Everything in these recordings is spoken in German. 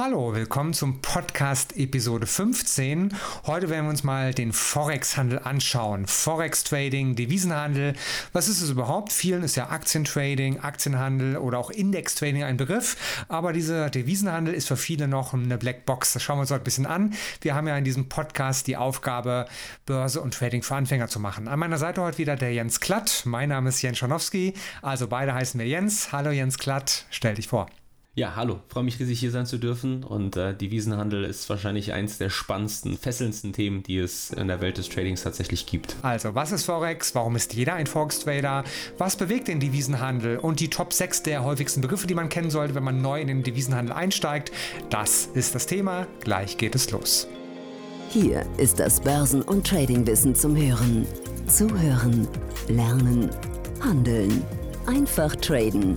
Hallo, willkommen zum Podcast Episode 15. Heute werden wir uns mal den Forex-Handel anschauen. Forex-Trading, Devisenhandel. Was ist es überhaupt? Vielen ist ja Aktientrading, Aktienhandel oder auch Index-Trading ein Begriff. Aber dieser Devisenhandel ist für viele noch eine Blackbox. Das schauen wir uns heute ein bisschen an. Wir haben ja in diesem Podcast die Aufgabe, Börse und Trading für Anfänger zu machen. An meiner Seite heute wieder der Jens Klatt. Mein Name ist Jens Schanowski. Also beide heißen wir Jens. Hallo Jens Klatt, stell dich vor. Ja, hallo. Freue mich riesig hier sein zu dürfen. Und äh, Devisenhandel ist wahrscheinlich eins der spannendsten, fesselndsten Themen, die es in der Welt des Tradings tatsächlich gibt. Also, was ist Forex? Warum ist jeder ein Forex-Trader? Was bewegt den Devisenhandel? Und die Top 6 der häufigsten Begriffe, die man kennen sollte, wenn man neu in den Devisenhandel einsteigt. Das ist das Thema. Gleich geht es los. Hier ist das Börsen- und Tradingwissen zum Hören. Zuhören, lernen, handeln. Einfach traden.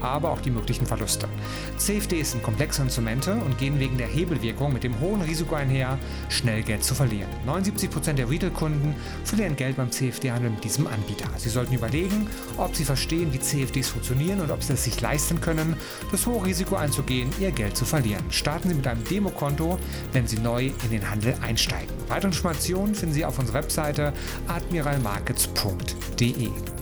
aber auch die möglichen Verluste. CFDs sind komplexe Instrumente und gehen wegen der Hebelwirkung mit dem hohen Risiko einher, schnell Geld zu verlieren. 79% der Retail-Kunden verlieren Geld beim CFD-Handel mit diesem Anbieter. Sie sollten überlegen, ob sie verstehen, wie CFDs funktionieren und ob sie es sich leisten können, das hohe Risiko einzugehen, ihr Geld zu verlieren. Starten Sie mit einem Demokonto, wenn Sie neu in den Handel einsteigen. Weitere Informationen finden Sie auf unserer Webseite admiralmarkets.de.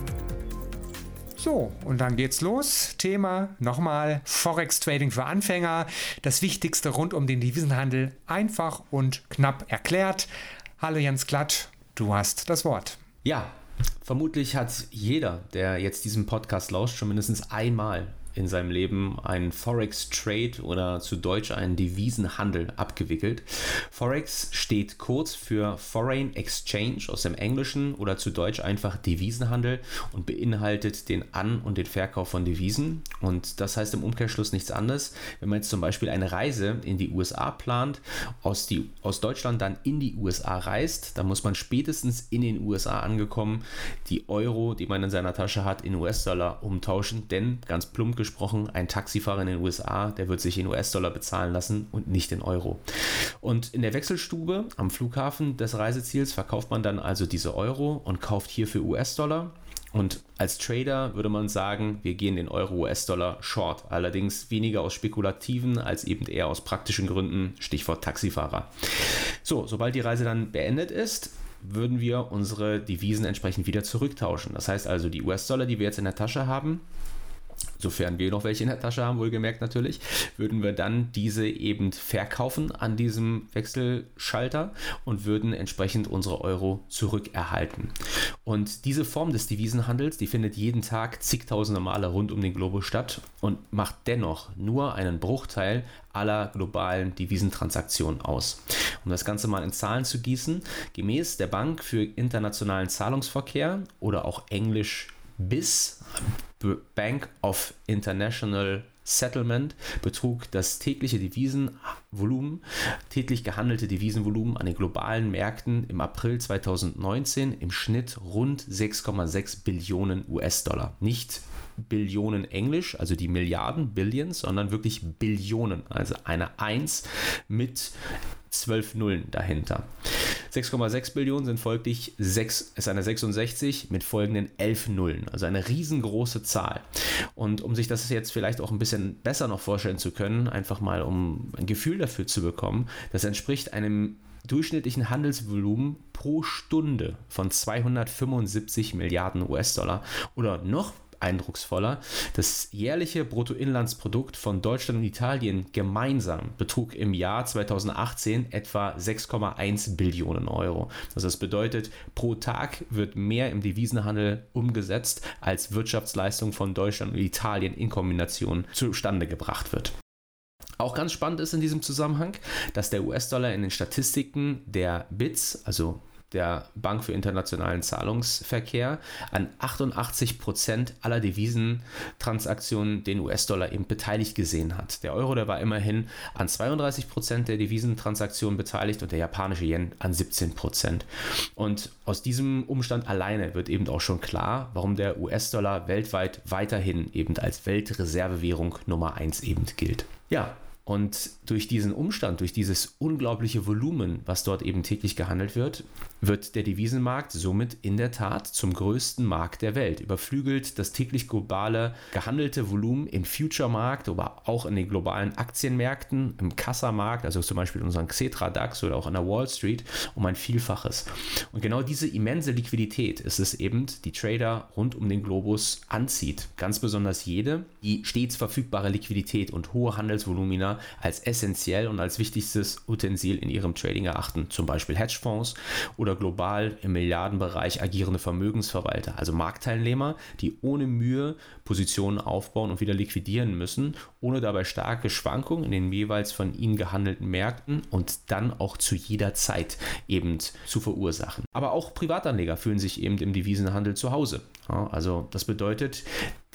So, und dann geht's los. Thema nochmal Forex Trading für Anfänger. Das Wichtigste rund um den Devisenhandel einfach und knapp erklärt. Hallo Jens Glatt, du hast das Wort. Ja, vermutlich hat jeder, der jetzt diesen Podcast lauscht, schon mindestens einmal in seinem Leben einen Forex-Trade oder zu Deutsch einen Devisenhandel abgewickelt. Forex steht kurz für Foreign Exchange aus dem Englischen oder zu Deutsch einfach Devisenhandel und beinhaltet den An- und den Verkauf von Devisen. Und das heißt im Umkehrschluss nichts anderes. Wenn man jetzt zum Beispiel eine Reise in die USA plant, aus, die, aus Deutschland dann in die USA reist, dann muss man spätestens in den USA angekommen die Euro, die man in seiner Tasche hat, in US-Dollar umtauschen. Denn ganz plump gesprochen, ein Taxifahrer in den USA, der wird sich in US-Dollar bezahlen lassen und nicht in Euro. Und in der Wechselstube am Flughafen des Reiseziels verkauft man dann also diese Euro und kauft hier für US-Dollar. Und als Trader würde man sagen, wir gehen den Euro-US-Dollar short. Allerdings weniger aus spekulativen als eben eher aus praktischen Gründen, Stichwort Taxifahrer. So, sobald die Reise dann beendet ist, würden wir unsere Devisen entsprechend wieder zurücktauschen. Das heißt also, die US-Dollar, die wir jetzt in der Tasche haben, sofern wir noch welche in der Tasche haben, wohlgemerkt natürlich, würden wir dann diese eben verkaufen an diesem Wechselschalter und würden entsprechend unsere Euro zurückerhalten. Und diese Form des Devisenhandels, die findet jeden Tag zigtausende Male rund um den Globus statt und macht dennoch nur einen Bruchteil aller globalen Devisentransaktionen aus. Um das Ganze mal in Zahlen zu gießen, gemäß der Bank für internationalen Zahlungsverkehr oder auch englisch BIS, Bank of International Settlement betrug das tägliche Devisenvolumen, täglich gehandelte Devisenvolumen an den globalen Märkten im April 2019 im Schnitt rund 6,6 Billionen US-Dollar. Nicht Billionen Englisch, also die Milliarden, Billions, sondern wirklich Billionen, also eine 1 mit 12 Nullen dahinter. 6,6 Billionen sind folglich 6, ist eine 66 mit folgenden 11 Nullen, also eine riesengroße Zahl. Und um sich das jetzt vielleicht auch ein bisschen besser noch vorstellen zu können, einfach mal um ein Gefühl dafür zu bekommen, das entspricht einem durchschnittlichen Handelsvolumen pro Stunde von 275 Milliarden US-Dollar oder noch eindrucksvoller. Das jährliche Bruttoinlandsprodukt von Deutschland und Italien gemeinsam betrug im Jahr 2018 etwa 6,1 Billionen Euro. Das bedeutet, pro Tag wird mehr im Devisenhandel umgesetzt, als Wirtschaftsleistung von Deutschland und Italien in Kombination zustande gebracht wird. Auch ganz spannend ist in diesem Zusammenhang, dass der US-Dollar in den Statistiken der BITS, also der Bank für internationalen Zahlungsverkehr, an 88 Prozent aller Devisentransaktionen den US-Dollar eben beteiligt gesehen hat. Der Euro, der war immerhin an 32 Prozent der Devisentransaktionen beteiligt und der japanische Yen an 17 Prozent. Und aus diesem Umstand alleine wird eben auch schon klar, warum der US-Dollar weltweit weiterhin eben als Weltreservewährung Nummer 1 eben gilt. Ja, und durch diesen Umstand, durch dieses unglaubliche Volumen, was dort eben täglich gehandelt wird, wird der Devisenmarkt somit in der Tat zum größten Markt der Welt. Überflügelt das täglich globale gehandelte Volumen im Future-Markt, aber auch in den globalen Aktienmärkten, im Kassamarkt, also zum Beispiel in unserem Xetra DAX oder auch an der Wall Street, um ein Vielfaches. Und genau diese immense Liquidität ist es eben, die Trader rund um den Globus anzieht. Ganz besonders jede, die stets verfügbare Liquidität und hohe Handelsvolumina als essentiell und als wichtigstes Utensil in ihrem Trading erachten, zum Beispiel Hedgefonds oder global im Milliardenbereich agierende Vermögensverwalter, also Marktteilnehmer, die ohne Mühe Positionen aufbauen und wieder liquidieren müssen, ohne dabei starke Schwankungen in den jeweils von ihnen gehandelten Märkten und dann auch zu jeder Zeit eben zu verursachen. Aber auch Privatanleger fühlen sich eben im Devisenhandel zu Hause. Also das bedeutet,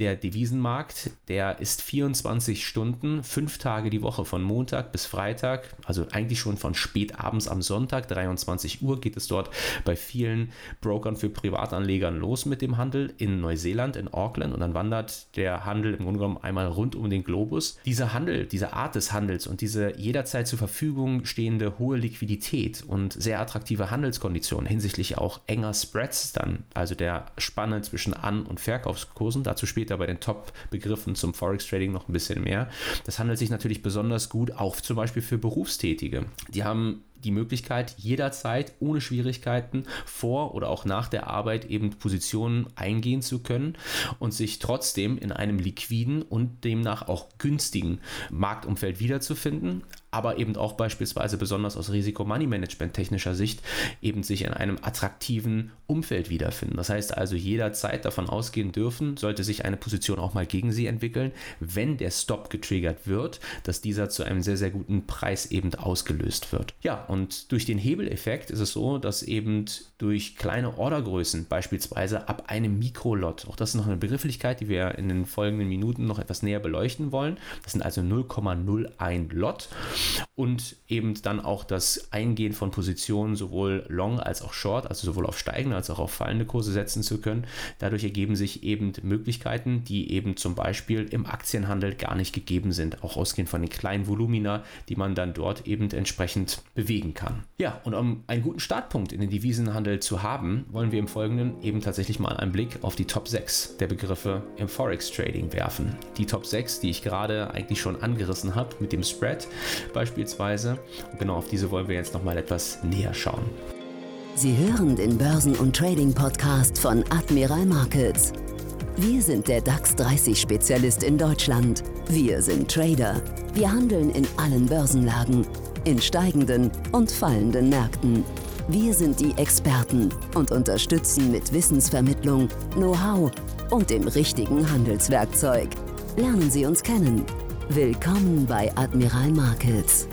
der Devisenmarkt, der ist 24 Stunden, fünf Tage die Woche von Montag bis Freitag, also eigentlich schon von spät abends am Sonntag, 23 Uhr geht es dort bei vielen Brokern für Privatanlegern los mit dem Handel in Neuseeland, in Auckland und dann wandert der Handel im Grunde genommen einmal rund um den Globus. Dieser Handel, diese Art des Handels und diese jederzeit zur Verfügung stehende hohe Liquidität und sehr attraktive Handelskonditionen hinsichtlich auch enger Spreads dann, also der Spanne zwischen An- und Verkaufskursen, dazu später später bei den Top-Begriffen zum Forex-Trading noch ein bisschen mehr. Das handelt sich natürlich besonders gut auch zum Beispiel für Berufstätige. Die haben die Möglichkeit, jederzeit ohne Schwierigkeiten vor oder auch nach der Arbeit eben Positionen eingehen zu können und sich trotzdem in einem liquiden und demnach auch günstigen Marktumfeld wiederzufinden, aber eben auch beispielsweise besonders aus Risiko-Money-Management technischer Sicht eben sich in einem attraktiven Umfeld wiederfinden. Das heißt also jederzeit davon ausgehen dürfen, sollte sich eine Position auch mal gegen sie entwickeln, wenn der Stop getriggert wird, dass dieser zu einem sehr, sehr guten Preis eben ausgelöst wird. Ja, und durch den Hebeleffekt ist es so, dass eben durch kleine Ordergrößen, beispielsweise ab einem Mikrolot, auch das ist noch eine Begrifflichkeit, die wir in den folgenden Minuten noch etwas näher beleuchten wollen. Das sind also 0,01 Lot und eben dann auch das Eingehen von Positionen sowohl long als auch short, also sowohl auf steigende als auch auf fallende Kurse setzen zu können. Dadurch ergeben sich eben Möglichkeiten, die eben zum Beispiel im Aktienhandel gar nicht gegeben sind, auch ausgehend von den kleinen Volumina, die man dann dort eben entsprechend bewegen kann. Ja, und um einen guten Startpunkt in den Devisenhandel zu haben, wollen wir im Folgenden eben tatsächlich mal einen Blick auf die Top 6 der Begriffe im Forex Trading werfen. Die Top 6, die ich gerade eigentlich schon angerissen habe mit dem Spread beispielsweise. Und genau auf diese wollen wir jetzt nochmal etwas näher schauen. Sie hören den Börsen- und Trading-Podcast von Admiral Markets. Wir sind der DAX 30-Spezialist in Deutschland. Wir sind Trader. Wir handeln in allen Börsenlagen, in steigenden und fallenden Märkten. Wir sind die Experten und unterstützen mit Wissensvermittlung, Know-how und dem richtigen Handelswerkzeug. Lernen Sie uns kennen. Willkommen bei Admiral Markets.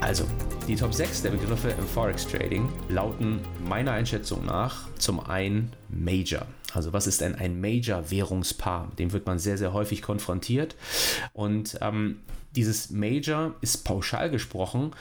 Also, die Top 6 der Begriffe im Forex Trading lauten meiner Einschätzung nach zum einen Major. Also was ist denn ein Major-Währungspaar? Dem wird man sehr, sehr häufig konfrontiert. Und ähm, dieses Major ist pauschal gesprochen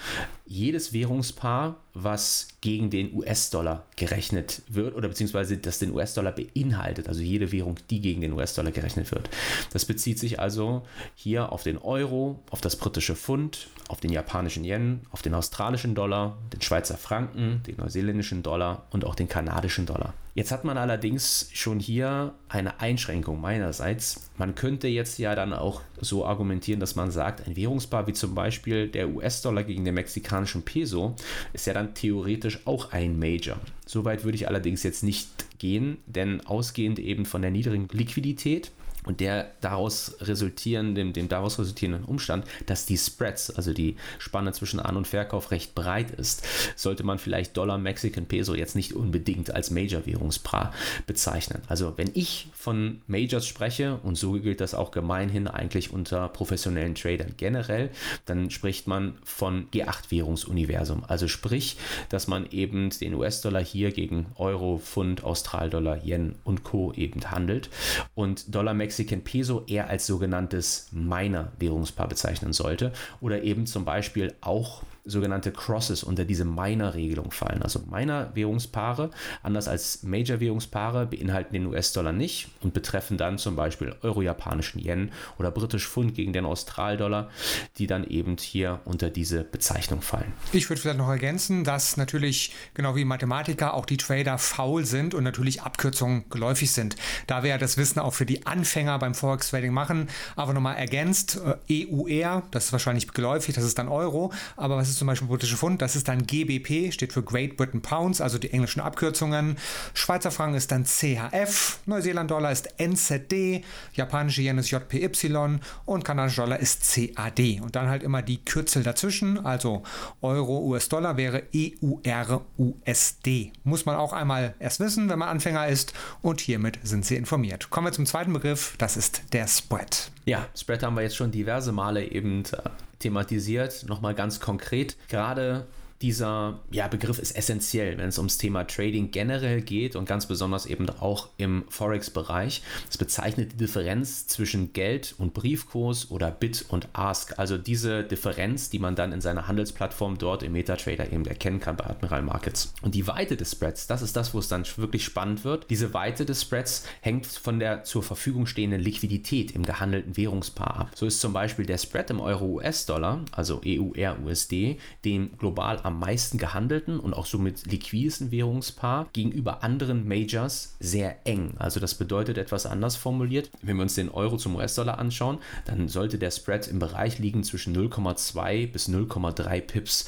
jedes Währungspaar, was gegen den US-Dollar gerechnet wird oder beziehungsweise das den US-Dollar beinhaltet, also jede Währung, die gegen den US-Dollar gerechnet wird. Das bezieht sich also hier auf den Euro, auf das britische Pfund, auf den japanischen Yen, auf den australischen Dollar, den Schweizer Franken, den neuseeländischen Dollar und auch den kanadischen Dollar. Jetzt hat man allerdings schon hier eine Einschränkung meinerseits. Man könnte jetzt ja dann auch so argumentieren, dass man sagt, ein Währungspaar wie zum Beispiel der US-Dollar gegen den mexikanischen Peso ist ja dann theoretisch auch ein Major. Soweit würde ich allerdings jetzt nicht gehen, denn ausgehend eben von der niedrigen Liquidität und der daraus resultierenden, dem daraus resultierenden Umstand, dass die Spreads, also die Spanne zwischen An- und Verkauf recht breit ist, sollte man vielleicht Dollar, Mexican Peso jetzt nicht unbedingt als Major-Währungspaar bezeichnen. Also wenn ich von Majors spreche, und so gilt das auch gemeinhin eigentlich unter professionellen Tradern generell, dann spricht man von G8-Währungsuniversum. Also sprich, dass man eben den US-Dollar hier gegen Euro, Pfund, Australdollar, Yen und Co. eben handelt und Dollar, Mexican Peso eher als sogenanntes Miner-Währungspaar bezeichnen sollte oder eben zum Beispiel auch sogenannte Crosses unter diese Minor-Regelung fallen. Also Minor-Währungspaare, anders als Major-Währungspaare, beinhalten den US-Dollar nicht und betreffen dann zum Beispiel euro-japanischen Yen oder britisch Pfund gegen den Australdollar, die dann eben hier unter diese Bezeichnung fallen. Ich würde vielleicht noch ergänzen, dass natürlich genau wie Mathematiker auch die Trader faul sind und natürlich Abkürzungen geläufig sind. Da wir ja das Wissen auch für die Anfänger beim Forex Trading machen, aber nochmal ergänzt, äh, EUR, das ist wahrscheinlich geläufig, das ist dann Euro, aber was ist zum Beispiel britische Pfund, das ist dann GBP, steht für Great Britain Pounds, also die englischen Abkürzungen. Schweizer Franken ist dann CHF, Neuseeland-Dollar ist NZD, japanische Yen ist JPY und kanadischer Dollar ist CAD. Und dann halt immer die Kürzel dazwischen, also Euro, US-Dollar wäre EUR, USD. Muss man auch einmal erst wissen, wenn man Anfänger ist und hiermit sind Sie informiert. Kommen wir zum zweiten Begriff, das ist der Spread. Ja, Spread haben wir jetzt schon diverse Male eben äh, thematisiert. Nochmal ganz konkret. Gerade dieser ja, Begriff ist essentiell, wenn es ums Thema Trading generell geht und ganz besonders eben auch im Forex-Bereich. Es bezeichnet die Differenz zwischen Geld und Briefkurs oder Bid und Ask. Also diese Differenz, die man dann in seiner Handelsplattform dort im MetaTrader eben erkennen kann bei Admiral Markets. Und die Weite des Spreads, das ist das, wo es dann wirklich spannend wird. Diese Weite des Spreads hängt von der zur Verfügung stehenden Liquidität im gehandelten Währungspaar ab. So ist zum Beispiel der Spread im Euro-US-Dollar, also EUR-USD, dem global am am meisten gehandelten und auch somit liquidesten Währungspaar gegenüber anderen Majors sehr eng. Also das bedeutet etwas anders formuliert. Wenn wir uns den Euro zum US-Dollar anschauen, dann sollte der Spread im Bereich liegen zwischen 0,2 bis 0,3 Pips.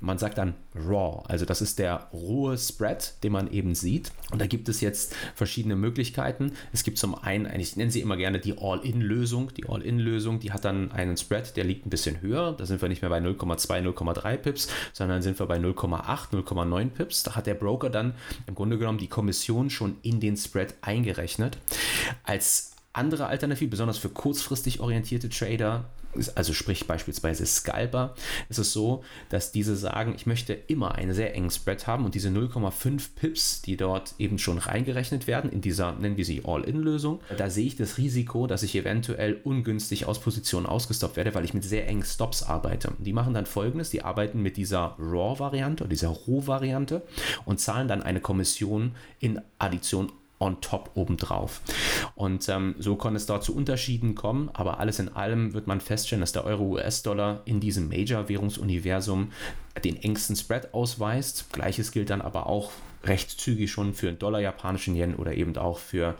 Man sagt dann Raw, also das ist der rohe Spread, den man eben sieht. Und da gibt es jetzt verschiedene Möglichkeiten. Es gibt zum einen, ich nenne sie immer gerne die All-In-Lösung. Die All-In-Lösung, die hat dann einen Spread, der liegt ein bisschen höher. Da sind wir nicht mehr bei 0,2, 0,3 Pips, sondern dann sind wir bei 0,8, 0,9 Pips. Da hat der Broker dann im Grunde genommen die Kommission schon in den Spread eingerechnet. Als andere Alternative, besonders für kurzfristig orientierte Trader, also sprich beispielsweise Scalper, ist es so, dass diese sagen, ich möchte immer einen sehr engen Spread haben und diese 0,5 Pips, die dort eben schon reingerechnet werden in dieser, nennen wir sie All-In-Lösung, da sehe ich das Risiko, dass ich eventuell ungünstig aus Positionen ausgestoppt werde, weil ich mit sehr engen Stops arbeite. Die machen dann folgendes, die arbeiten mit dieser Raw-Variante oder dieser Roh-Variante und zahlen dann eine Kommission in Addition on top obendrauf. Und ähm, so kann es da zu Unterschieden kommen, aber alles in allem wird man feststellen, dass der Euro-US-Dollar in diesem Major-Währungsuniversum den engsten Spread ausweist. Gleiches gilt dann aber auch recht zügig schon für Dollar, japanischen Yen oder eben auch für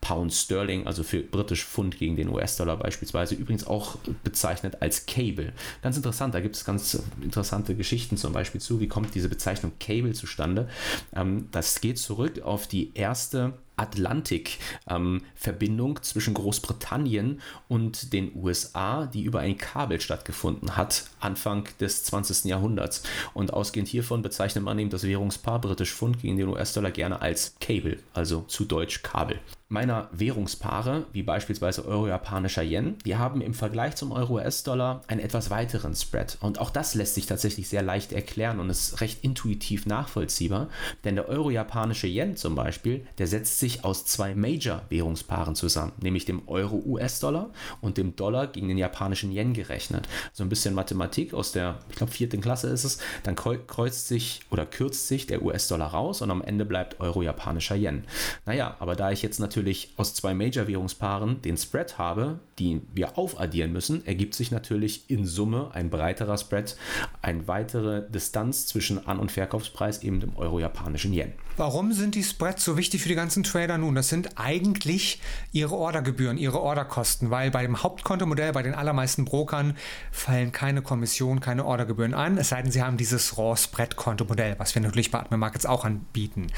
Pound Sterling, also für britisch Pfund gegen den US-Dollar beispielsweise. Übrigens auch bezeichnet als Cable. Ganz interessant, da gibt es ganz interessante Geschichten zum Beispiel zu. Wie kommt diese Bezeichnung Cable zustande? Ähm, das geht zurück auf die erste Atlantik-Verbindung ähm, zwischen Großbritannien und den USA, die über ein Kabel stattgefunden hat, Anfang des 20. Jahrhunderts. Und ausgehend hiervon bezeichnet man eben das Währungspaar britisch Pfund gegen den US-Dollar gerne als Cable, also zu Deutsch Kabel meiner Währungspaare, wie beispielsweise euro-japanischer Yen, die haben im Vergleich zum Euro-US-Dollar einen etwas weiteren Spread. Und auch das lässt sich tatsächlich sehr leicht erklären und ist recht intuitiv nachvollziehbar. Denn der euro-japanische Yen zum Beispiel, der setzt sich aus zwei Major-Währungspaaren zusammen, nämlich dem Euro-US-Dollar und dem Dollar gegen den japanischen Yen gerechnet. So ein bisschen Mathematik aus der, ich glaube, vierten Klasse ist es. Dann kreuzt sich oder kürzt sich der US-Dollar raus und am Ende bleibt euro-japanischer Yen. Naja, aber da ich jetzt natürlich natürlich aus zwei Major-Währungspaaren den Spread habe, die wir aufaddieren müssen, ergibt sich natürlich in Summe ein breiterer Spread, eine weitere Distanz zwischen An- und Verkaufspreis eben dem euro-japanischen Yen. Warum sind die Spreads so wichtig für die ganzen Trader nun? Das sind eigentlich ihre Ordergebühren, ihre Orderkosten, weil bei dem Hauptkontomodell, bei den allermeisten Brokern fallen keine Kommission, keine Ordergebühren an, es sei denn, sie haben dieses Raw-Spread-Kontomodell, was wir natürlich bei Admin Markets auch anbieten.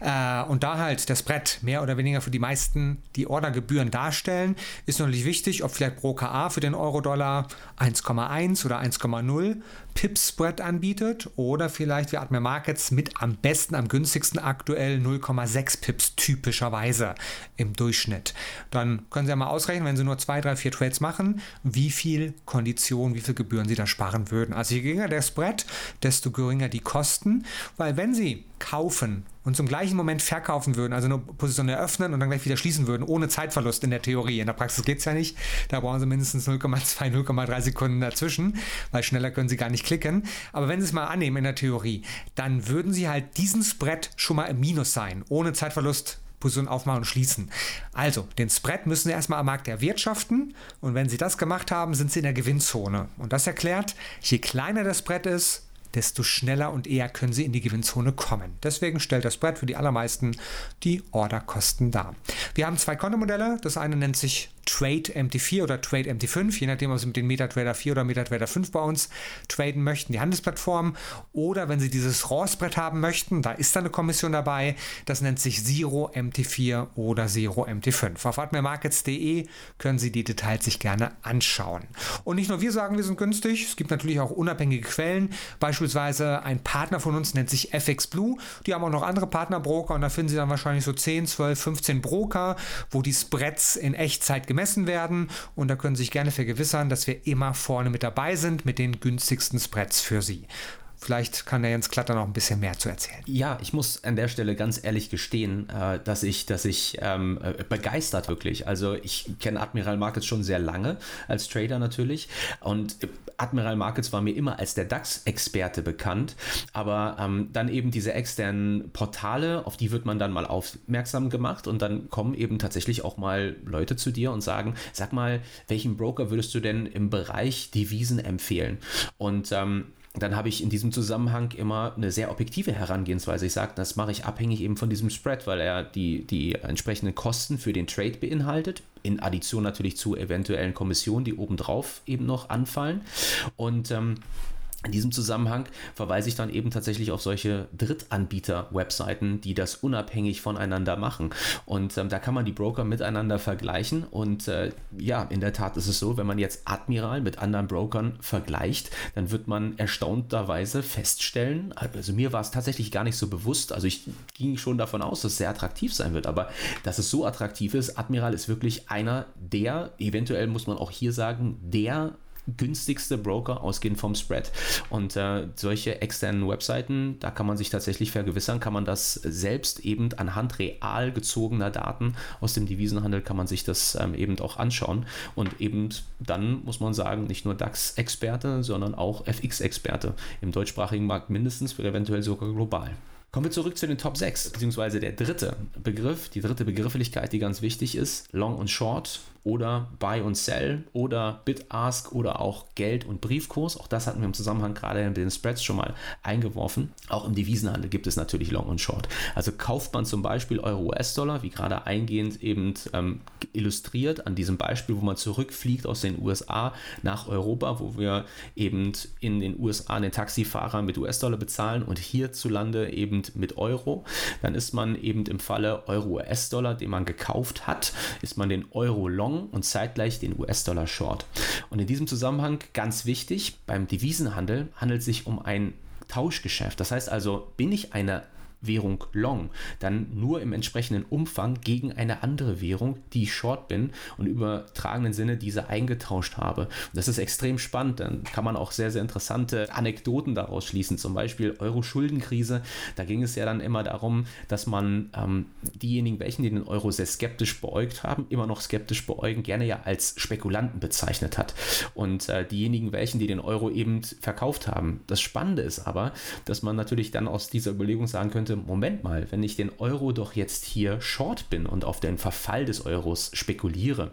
Äh, und da halt der Spread mehr oder weniger für die meisten meisten die Ordergebühren darstellen. Ist natürlich wichtig, ob vielleicht Broker A für den Euro-Dollar 1,1 oder 1,0 Pips Spread anbietet oder vielleicht wie Admiral Markets mit am besten, am günstigsten aktuell 0,6 Pips typischerweise im Durchschnitt. Dann können Sie ja mal ausrechnen, wenn Sie nur zwei, drei, vier Trades machen, wie viel Kondition, wie viel Gebühren Sie da sparen würden. Also je geringer der Spread, desto geringer die Kosten, weil wenn Sie kaufen und zum gleichen Moment verkaufen würden, also eine Position eröffnen und dann gleich wieder schließen würden, ohne Zeitverlust in der Theorie. In der Praxis geht es ja nicht. Da brauchen sie mindestens 0,2, 0,3 Sekunden dazwischen, weil schneller können sie gar nicht klicken. Aber wenn sie es mal annehmen in der Theorie, dann würden sie halt diesen Spread schon mal im Minus sein, ohne Zeitverlust Position aufmachen und schließen. Also, den Spread müssen Sie erstmal am Markt erwirtschaften und wenn Sie das gemacht haben, sind Sie in der Gewinnzone. Und das erklärt, je kleiner der Spread ist, desto schneller und eher können sie in die Gewinnzone kommen. Deswegen stellt das Spread für die allermeisten die Orderkosten dar. Wir haben zwei Kontomodelle. Das eine nennt sich Trade MT4 oder Trade MT5, je nachdem, ob Sie mit den MetaTrader 4 oder MetaTrader 5 bei uns traden möchten, die Handelsplattform. Oder wenn Sie dieses RAW-Spread haben möchten, da ist da eine Kommission dabei, das nennt sich Zero MT4 oder Zero MT5. Auf admirmarkets.de können Sie die Details sich gerne anschauen. Und nicht nur wir sagen, wir sind günstig, es gibt natürlich auch unabhängige Quellen. Beispielsweise ein Partner von uns nennt sich FX Blue. Die haben auch noch andere Partnerbroker und da finden Sie dann wahrscheinlich so 10, 12, 15 Broker, wo die Spreads in Echtzeit gemessen werden und da können Sie sich gerne vergewissern, dass wir immer vorne mit dabei sind mit den günstigsten Spreads für Sie. Vielleicht kann der Jens Klatter noch ein bisschen mehr zu erzählen. Ja, ich muss an der Stelle ganz ehrlich gestehen, äh, dass ich, dass ich ähm, äh, begeistert wirklich. Also ich kenne Admiral Markets schon sehr lange als Trader natürlich und Admiral Markets war mir immer als der DAX-Experte bekannt, aber ähm, dann eben diese externen Portale, auf die wird man dann mal aufmerksam gemacht und dann kommen eben tatsächlich auch mal Leute zu dir und sagen, sag mal, welchen Broker würdest du denn im Bereich Devisen empfehlen? Und ähm, dann habe ich in diesem Zusammenhang immer eine sehr objektive Herangehensweise. Ich sage, das mache ich abhängig eben von diesem Spread, weil er die, die entsprechenden Kosten für den Trade beinhaltet, in Addition natürlich zu eventuellen Kommissionen, die obendrauf eben noch anfallen. Und ähm, in diesem Zusammenhang verweise ich dann eben tatsächlich auf solche Drittanbieter-Webseiten, die das unabhängig voneinander machen. Und ähm, da kann man die Broker miteinander vergleichen. Und äh, ja, in der Tat ist es so, wenn man jetzt Admiral mit anderen Brokern vergleicht, dann wird man erstaunterweise feststellen, also mir war es tatsächlich gar nicht so bewusst, also ich ging schon davon aus, dass es sehr attraktiv sein wird, aber dass es so attraktiv ist, Admiral ist wirklich einer der, eventuell muss man auch hier sagen, der günstigste Broker ausgehend vom Spread. Und äh, solche externen Webseiten, da kann man sich tatsächlich vergewissern, kann man das selbst eben anhand real gezogener Daten aus dem Devisenhandel kann man sich das ähm, eben auch anschauen. Und eben dann muss man sagen, nicht nur DAX-Experte, sondern auch FX-Experte im deutschsprachigen Markt mindestens, eventuell sogar global. Kommen wir zurück zu den Top 6, beziehungsweise der dritte Begriff, die dritte Begrifflichkeit, die ganz wichtig ist, Long und Short oder Buy und Sell oder Bid-Ask oder auch Geld- und Briefkurs. Auch das hatten wir im Zusammenhang gerade mit den Spreads schon mal eingeworfen. Auch im Devisenhandel gibt es natürlich Long und Short. Also kauft man zum Beispiel Euro-US-Dollar, wie gerade eingehend eben ähm, illustriert an diesem Beispiel, wo man zurückfliegt aus den USA nach Europa, wo wir eben in den USA den Taxifahrer mit US-Dollar bezahlen und hierzulande eben mit Euro, dann ist man eben im Falle Euro-US-Dollar, den man gekauft hat, ist man den Euro-Long Long und zeitgleich den US-Dollar Short. Und in diesem Zusammenhang ganz wichtig, beim Devisenhandel handelt es sich um ein Tauschgeschäft. Das heißt also, bin ich eine Währung Long, dann nur im entsprechenden Umfang gegen eine andere Währung, die ich Short bin und im übertragenen Sinne diese eingetauscht habe. Das ist extrem spannend. Dann kann man auch sehr, sehr interessante Anekdoten daraus schließen. Zum Beispiel Euro-Schuldenkrise. Da ging es ja dann immer darum, dass man ähm, diejenigen, welchen die den Euro sehr skeptisch beäugt haben, immer noch skeptisch beäugen, gerne ja als Spekulanten bezeichnet hat. Und äh, diejenigen, welchen die den Euro eben verkauft haben. Das Spannende ist aber, dass man natürlich dann aus dieser Überlegung sagen könnte, dachte, Moment mal, wenn ich den Euro doch jetzt hier short bin und auf den Verfall des Euros spekuliere,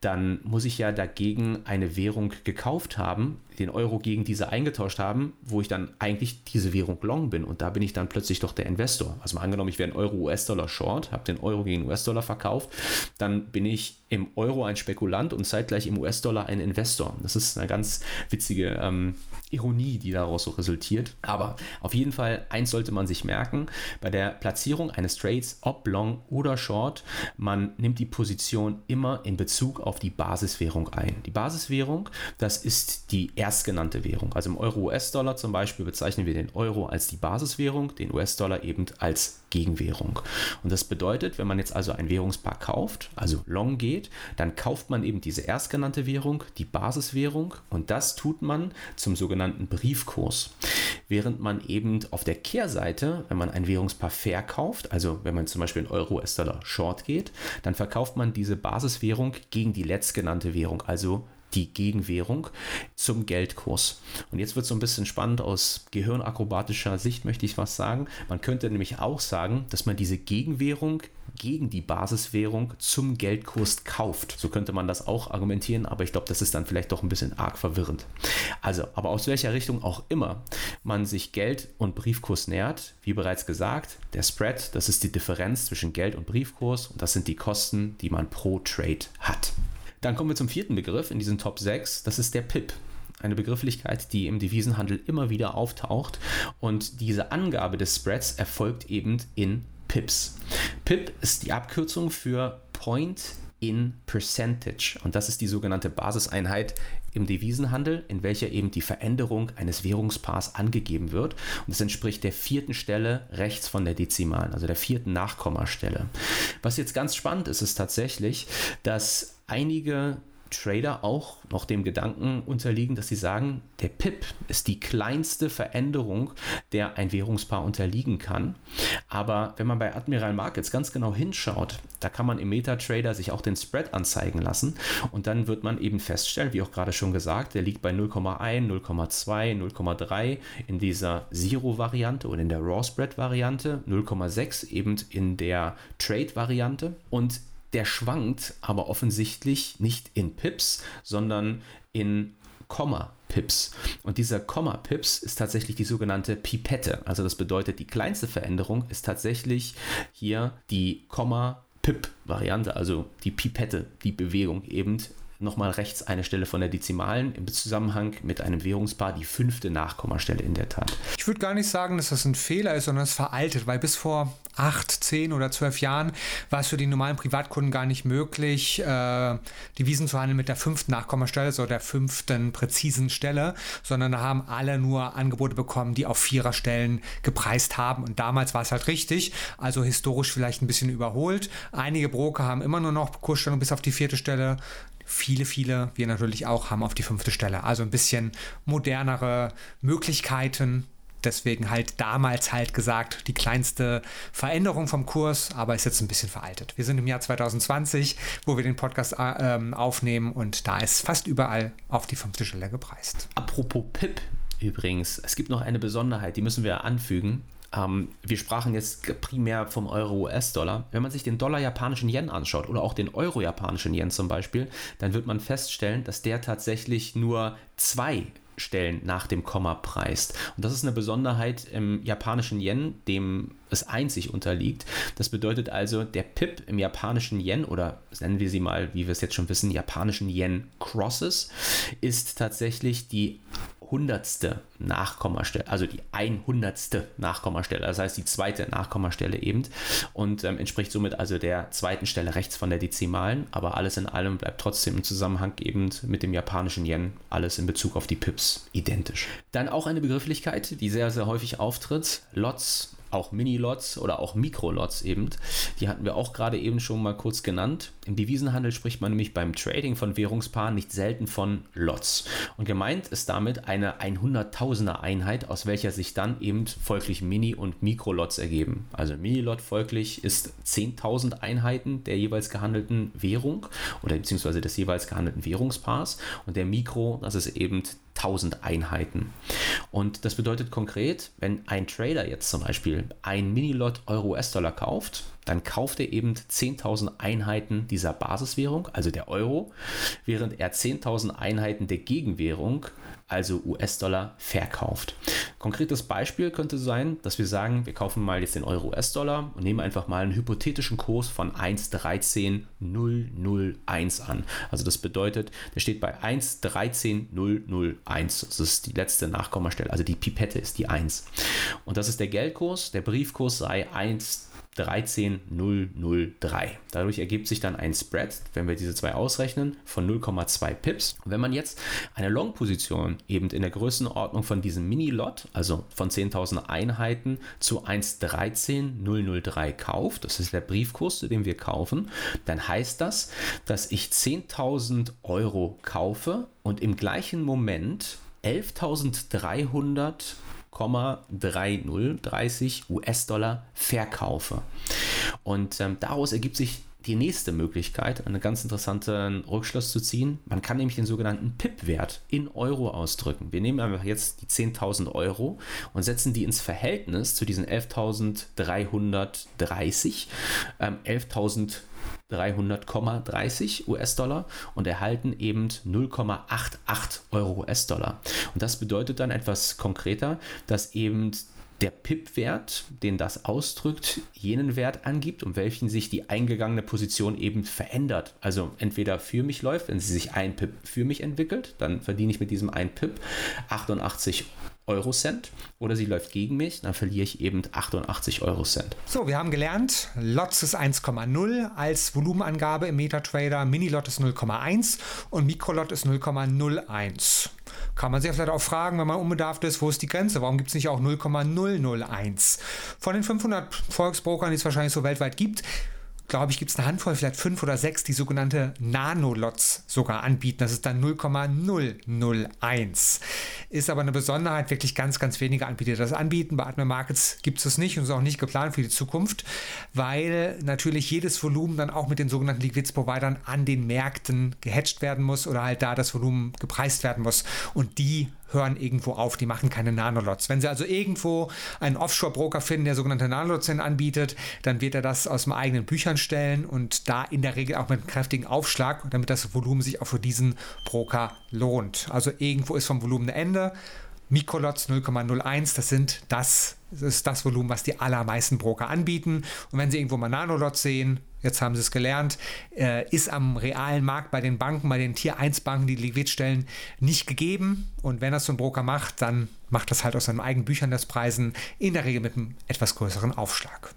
dann muss ich ja dagegen eine Währung gekauft haben, den Euro gegen diese eingetauscht haben, wo ich dann eigentlich diese Währung long bin und da bin ich dann plötzlich doch der Investor. Also mal angenommen, ich wäre ein Euro US-Dollar short, habe den Euro gegen US-Dollar verkauft, dann bin ich im Euro ein Spekulant und zeitgleich im US-Dollar ein Investor. Das ist eine ganz witzige ähm, Ironie, die daraus so resultiert. Aber auf jeden Fall, eins sollte man sich merken, bei der Platzierung eines Trades, ob long oder short, man nimmt die Position immer in Bezug auf die Basiswährung ein. Die Basiswährung, das ist die erstgenannte Währung. Also im Euro-US-Dollar zum Beispiel bezeichnen wir den Euro als die Basiswährung, den US-Dollar eben als Gegenwährung. Und das bedeutet, wenn man jetzt also ein Währungspaar kauft, also long geht, dann kauft man eben diese erstgenannte Währung, die Basiswährung, und das tut man zum sogenannten Briefkurs. Während man eben auf der Kehrseite, wenn man ein Währungspaar verkauft, also wenn man zum Beispiel in Euro, US-Dollar short geht, dann verkauft man diese Basiswährung gegen die letztgenannte Währung, also die Gegenwährung zum Geldkurs. Und jetzt wird es so ein bisschen spannend aus gehirnakrobatischer Sicht, möchte ich was sagen. Man könnte nämlich auch sagen, dass man diese Gegenwährung gegen die Basiswährung zum Geldkurs kauft. So könnte man das auch argumentieren, aber ich glaube, das ist dann vielleicht doch ein bisschen arg verwirrend. Also, aber aus welcher Richtung auch immer man sich Geld und Briefkurs nähert, wie bereits gesagt, der Spread, das ist die Differenz zwischen Geld und Briefkurs und das sind die Kosten, die man pro Trade hat. Dann kommen wir zum vierten Begriff in diesen Top 6, das ist der PIP eine Begrifflichkeit, die im Devisenhandel immer wieder auftaucht. Und diese Angabe des Spreads erfolgt eben in Pips. PIP ist die Abkürzung für Point in Percentage. Und das ist die sogenannte Basiseinheit im Devisenhandel, in welcher eben die Veränderung eines Währungspaars angegeben wird. Und es entspricht der vierten Stelle rechts von der Dezimalen, also der vierten Nachkommastelle. Was jetzt ganz spannend ist, ist tatsächlich, dass einige Trader auch noch dem Gedanken unterliegen, dass sie sagen, der PIP ist die kleinste Veränderung, der ein Währungspaar unterliegen kann. Aber wenn man bei Admiral Markets ganz genau hinschaut, da kann man im MetaTrader sich auch den Spread anzeigen lassen und dann wird man eben feststellen, wie auch gerade schon gesagt, der liegt bei 0,1, 0,2, 0,3 in dieser Zero-Variante oder in der Raw-Spread-Variante, 0,6 eben in der Trade-Variante und der schwankt aber offensichtlich nicht in Pips, sondern in Komma Pips. Und dieser Komma Pips ist tatsächlich die sogenannte Pipette. Also das bedeutet, die kleinste Veränderung ist tatsächlich hier die Komma Pip Variante, also die Pipette, die Bewegung eben nochmal rechts eine Stelle von der Dezimalen im Zusammenhang mit einem Währungspaar die fünfte Nachkommastelle in der Tat. Ich würde gar nicht sagen, dass das ein Fehler ist, sondern es veraltet, weil bis vor acht, zehn oder zwölf Jahren war es für die normalen Privatkunden gar nicht möglich, äh, Devisen zu handeln mit der fünften Nachkommastelle, so der fünften präzisen Stelle, sondern da haben alle nur Angebote bekommen, die auf Viererstellen gepreist haben. Und damals war es halt richtig, also historisch vielleicht ein bisschen überholt. Einige Broker haben immer nur noch Kursstellung bis auf die vierte Stelle viele, viele, wir natürlich auch, haben auf die fünfte Stelle. Also ein bisschen modernere Möglichkeiten. Deswegen halt damals halt gesagt, die kleinste Veränderung vom Kurs, aber ist jetzt ein bisschen veraltet. Wir sind im Jahr 2020, wo wir den Podcast äh, ähm, aufnehmen und da ist fast überall auf die fünfte Stelle gepreist. Apropos PIP übrigens, es gibt noch eine Besonderheit, die müssen wir anfügen. Ähm, wir sprachen jetzt primär vom Euro-US-Dollar. Wenn man sich den Dollar-japanischen Yen anschaut oder auch den Euro-japanischen Yen zum Beispiel, dann wird man feststellen, dass der tatsächlich nur zwei Stellen nach dem Komma preist. Und das ist eine Besonderheit im japanischen Yen, dem es einzig unterliegt. Das bedeutet also, der PIP im japanischen Yen oder nennen wir sie mal, wie wir es jetzt schon wissen, japanischen Yen Crosses, ist tatsächlich die hundertste Nachkommastelle, also die einhundertste Nachkommastelle, das heißt die zweite Nachkommastelle eben und ähm, entspricht somit also der zweiten Stelle rechts von der Dezimalen, aber alles in allem bleibt trotzdem im Zusammenhang eben mit dem japanischen Yen alles in Bezug auf die Pips identisch. Dann auch eine Begrifflichkeit, die sehr, sehr häufig auftritt, Lots auch Mini-Lots oder auch Mikro-Lots eben. Die hatten wir auch gerade eben schon mal kurz genannt. Im Devisenhandel spricht man nämlich beim Trading von Währungspaaren nicht selten von Lots. Und gemeint ist damit eine 100.000er Einheit, aus welcher sich dann eben folglich Mini- und Mikro-Lots ergeben. Also Mini-Lot folglich ist 10.000 Einheiten der jeweils gehandelten Währung oder beziehungsweise des jeweils gehandelten Währungspaars und der Mikro, das ist eben 1000 Einheiten. Und das bedeutet konkret, wenn ein Trader jetzt zum Beispiel ein Mini-Lot Euro-US-Dollar kauft, dann kauft er eben 10.000 Einheiten dieser Basiswährung, also der Euro, während er 10.000 Einheiten der Gegenwährung also US-Dollar, verkauft. Konkretes Beispiel könnte sein, dass wir sagen, wir kaufen mal jetzt den Euro-US-Dollar und nehmen einfach mal einen hypothetischen Kurs von 1,13001 an. Also das bedeutet, der steht bei 1,13001. Das ist die letzte Nachkommastelle, also die Pipette ist die 1. Und das ist der Geldkurs, der Briefkurs sei 1 13003. Dadurch ergibt sich dann ein Spread, wenn wir diese zwei ausrechnen, von 0,2 Pips. Wenn man jetzt eine Long-Position eben in der Größenordnung von diesem Mini-Lot, also von 10.000 Einheiten zu 1,13003 kauft, das ist der Briefkurs, zu dem wir kaufen, dann heißt das, dass ich 10.000 Euro kaufe und im gleichen Moment 11.300 30 US-Dollar verkaufe. Und ähm, daraus ergibt sich die nächste Möglichkeit, einen ganz interessanten Rückschluss zu ziehen. Man kann nämlich den sogenannten PIP-Wert in Euro ausdrücken. Wir nehmen einfach jetzt die 10.000 Euro und setzen die ins Verhältnis zu diesen 11.330, ähm, 11.000 300,30 US-Dollar und erhalten eben 0,88 Euro US-Dollar. Und das bedeutet dann etwas konkreter, dass eben der PIP-Wert, den das ausdrückt, jenen Wert angibt, um welchen sich die eingegangene Position eben verändert. Also entweder für mich läuft, wenn sie sich ein PIP für mich entwickelt, dann verdiene ich mit diesem ein PIP 88 Eurocent oder sie läuft gegen mich, dann verliere ich eben 88 Eurocent. So, wir haben gelernt, Lots ist 1,0 als Volumenangabe im MetaTrader, Mini-Lot ist 0,1 und Mikrolot ist 0,01. Kann man sich vielleicht auch fragen, wenn man unbedarft ist, wo ist die Grenze? Warum gibt es nicht auch 0,001? Von den 500 Volksbrokern, die es wahrscheinlich so weltweit gibt, glaube ich, gibt es eine Handvoll, vielleicht fünf oder sechs, die sogenannte Nanolots sogar anbieten. Das ist dann 0,001. Ist aber eine Besonderheit, wirklich ganz, ganz wenige Anbieter das anbieten. Bei Atme Markets gibt es das nicht und ist auch nicht geplant für die Zukunft, weil natürlich jedes Volumen dann auch mit den sogenannten Liquids-Providern an den Märkten gehatcht werden muss oder halt da das Volumen gepreist werden muss. Und die hören irgendwo auf, die machen keine Nanolots. Wenn Sie also irgendwo einen Offshore-Broker finden, der sogenannte Nanolots anbietet, dann wird er das aus dem eigenen Büchern stellen und da in der Regel auch mit einem kräftigen Aufschlag, damit das Volumen sich auch für diesen Broker lohnt. Also irgendwo ist vom Volumen ein Ende. Mikrolots 0,01, das sind das, das ist das Volumen, was die allermeisten Broker anbieten. Und wenn Sie irgendwo mal Nanolots sehen, jetzt haben Sie es gelernt, äh, ist am realen Markt bei den Banken, bei den Tier 1 Banken, die Liquidstellen nicht gegeben. Und wenn das so ein Broker macht, dann macht das halt aus seinen eigenen Büchern das Preisen, in der Regel mit einem etwas größeren Aufschlag.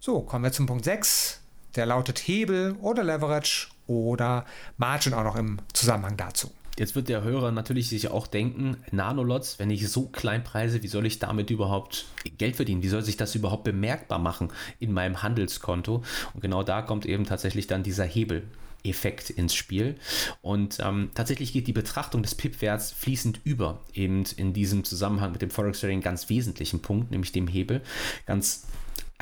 So, kommen wir zum Punkt 6. Der lautet Hebel oder Leverage oder Margin auch noch im Zusammenhang dazu. Jetzt wird der Hörer natürlich sich auch denken, Nanolots, wenn ich so klein preise, wie soll ich damit überhaupt Geld verdienen? Wie soll sich das überhaupt bemerkbar machen in meinem Handelskonto? Und genau da kommt eben tatsächlich dann dieser Hebel. Effekt ins Spiel. Und ähm, tatsächlich geht die Betrachtung des PIP-Werts fließend über, eben in diesem Zusammenhang mit dem Forex Trading ganz wesentlichen Punkt, nämlich dem Hebel. Ganz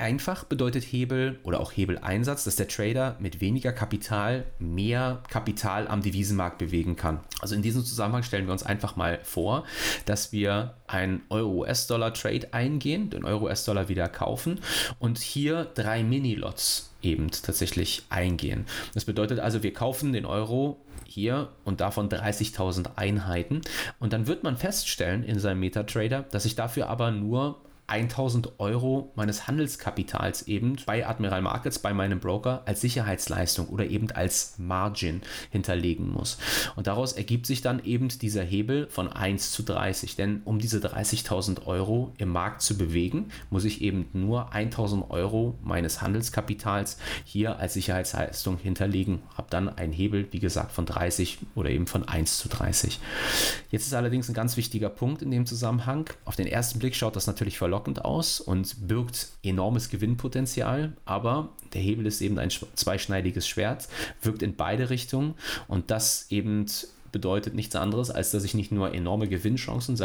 Einfach bedeutet Hebel oder auch Hebeleinsatz, dass der Trader mit weniger Kapital mehr Kapital am Devisenmarkt bewegen kann. Also in diesem Zusammenhang stellen wir uns einfach mal vor, dass wir einen Euro-US-Dollar-Trade eingehen, den Euro-US-Dollar wieder kaufen und hier drei Mini-Lots eben tatsächlich eingehen. Das bedeutet also, wir kaufen den Euro hier und davon 30.000 Einheiten und dann wird man feststellen in seinem MetaTrader, dass ich dafür aber nur 1000 Euro meines Handelskapitals eben bei Admiral Markets, bei meinem Broker als Sicherheitsleistung oder eben als Margin hinterlegen muss. Und daraus ergibt sich dann eben dieser Hebel von 1 zu 30. Denn um diese 30.000 Euro im Markt zu bewegen, muss ich eben nur 1000 Euro meines Handelskapitals hier als Sicherheitsleistung hinterlegen. Habe dann einen Hebel, wie gesagt, von 30 oder eben von 1 zu 30. Jetzt ist allerdings ein ganz wichtiger Punkt in dem Zusammenhang. Auf den ersten Blick schaut das natürlich verlockend verlockend aus und birgt enormes Gewinnpotenzial, aber der Hebel ist eben ein zweischneidiges Schwert, wirkt in beide Richtungen und das eben bedeutet nichts anderes, als dass ich nicht nur enorme Gewinnchancen